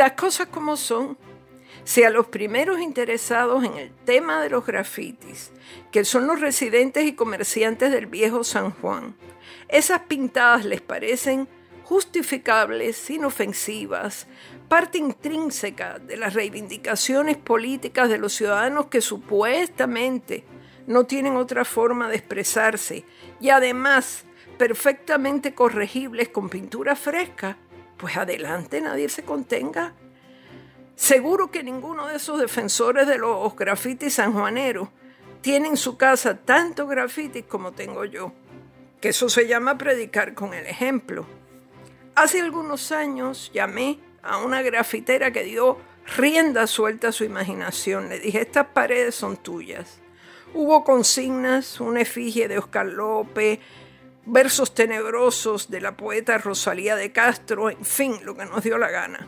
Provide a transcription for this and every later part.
Las cosas como son. Si a los primeros interesados en el tema de los grafitis, que son los residentes y comerciantes del viejo San Juan, esas pintadas les parecen justificables, inofensivas, parte intrínseca de las reivindicaciones políticas de los ciudadanos que supuestamente no tienen otra forma de expresarse y además perfectamente corregibles con pintura fresca, pues adelante, nadie se contenga. Seguro que ninguno de esos defensores de los grafitis sanjuaneros tiene en su casa tanto grafitis como tengo yo, que eso se llama predicar con el ejemplo. Hace algunos años llamé a una grafitera que dio rienda suelta a su imaginación. Le dije, estas paredes son tuyas. Hubo consignas, una efigie de Oscar López, versos tenebrosos de la poeta Rosalía de Castro, en fin, lo que nos dio la gana.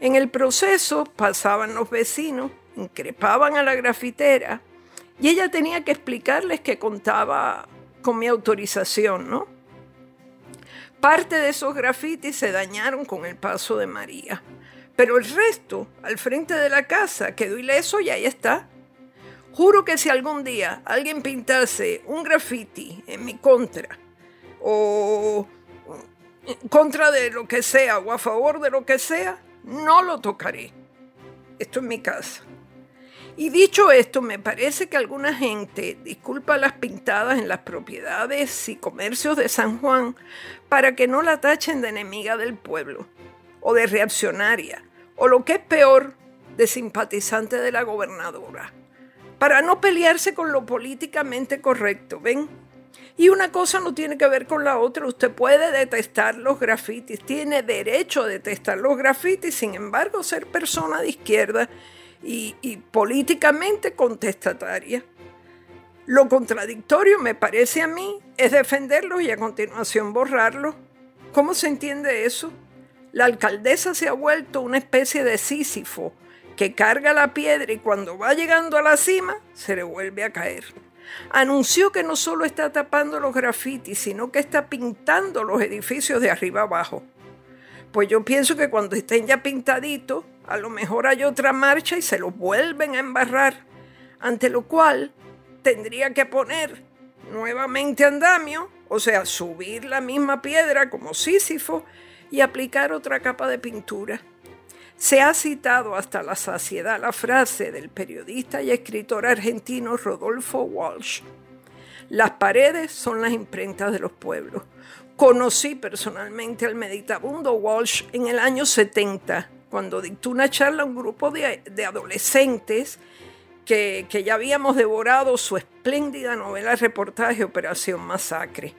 En el proceso pasaban los vecinos, increpaban a la grafitera y ella tenía que explicarles que contaba con mi autorización, ¿no? Parte de esos grafitis se dañaron con el paso de María, pero el resto, al frente de la casa, quedó ileso y ahí está. Juro que si algún día alguien pintase un grafiti en mi contra, o contra de lo que sea, o a favor de lo que sea, no lo tocaré. Esto es mi casa. Y dicho esto, me parece que alguna gente disculpa las pintadas en las propiedades y comercios de San Juan para que no la tachen de enemiga del pueblo, o de reaccionaria, o lo que es peor, de simpatizante de la gobernadora, para no pelearse con lo políticamente correcto, ¿ven? Y una cosa no tiene que ver con la otra. Usted puede detestar los grafitis, tiene derecho a detestar los grafitis, sin embargo, ser persona de izquierda y, políticamente contestataria. Lo contradictorio, me parece a mí, es defenderlos y a continuación borrarlos. ¿Cómo se entiende eso? La alcaldesa se ha vuelto una especie de Sísifo que carga la piedra y cuando va llegando a la cima se le vuelve a caer. Anunció que no solo está tapando los grafitis, sino que está pintando los edificios de arriba abajo. Pues yo pienso que cuando estén ya pintaditos, a lo mejor hay otra marcha y se lo vuelven a embarrar, ante lo cual tendría que poner nuevamente andamio, o sea, subir la misma piedra como Sísifo y aplicar otra capa de pintura. Se ha citado hasta la saciedad la frase del periodista y escritor argentino Rodolfo Walsh. Las paredes son las imprentas de los pueblos. Conocí personalmente al meditabundo Walsh en el año 70 cuando dictó una charla a un grupo de, adolescentes que, que, ya habíamos devorado su espléndida novela reportaje Operación Masacre.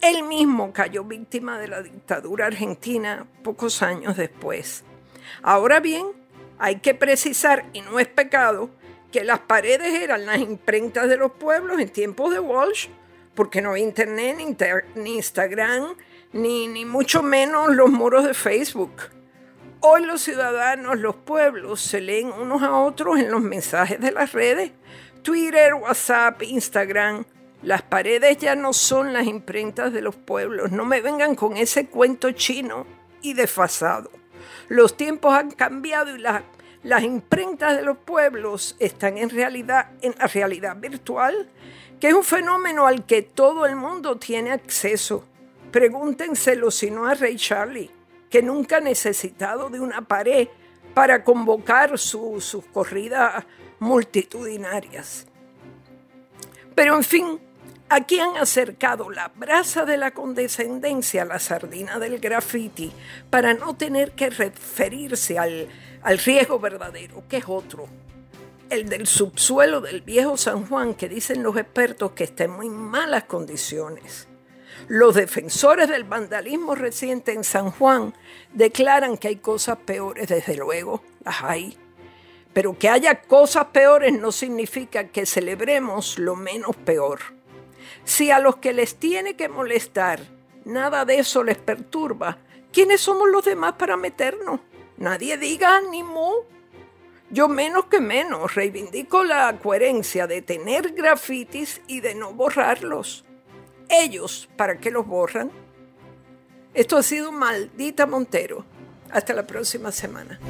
Él mismo cayó víctima de la dictadura argentina pocos años después. Ahora bien, hay que precisar, y no es pecado, que las paredes eran las imprentas de los pueblos en tiempos de Walsh, porque no había internet, ni, Instagram, ni, ni mucho menos los muros de Facebook. Hoy los ciudadanos, los pueblos, se leen unos a otros en los mensajes de las redes. Twitter, WhatsApp, Instagram. Las paredes ya no son las imprentas de los pueblos. No me vengan con ese cuento chino y desfasado. Los tiempos han cambiado y las imprentas de los pueblos están en realidad en la realidad virtual, que es un fenómeno al que todo el mundo tiene acceso. Pregúntenselo si no a Ray Charlie que nunca ha necesitado de una pared para convocar sus corridas multitudinarias. Pero en fin, aquí han acercado la brasa de la condescendencia a la sardina del graffiti para no tener que referirse al, al riesgo verdadero, que es otro, el del subsuelo del viejo San Juan, que dicen los expertos que está en muy malas condiciones. Los defensores del vandalismo reciente en San Juan declaran que hay cosas peores, desde luego, las hay. Pero que haya cosas peores no significa que celebremos lo menos peor. Si a los que les tiene que molestar nada de eso les perturba, ¿quiénes somos los demás para meternos? Nadie diga ni mu. Yo menos que menos reivindico la coherencia de tener grafitis y de no borrarlos. Ellos, ¿para qué los borran? Esto ha sido maldita Montero. Hasta la próxima semana.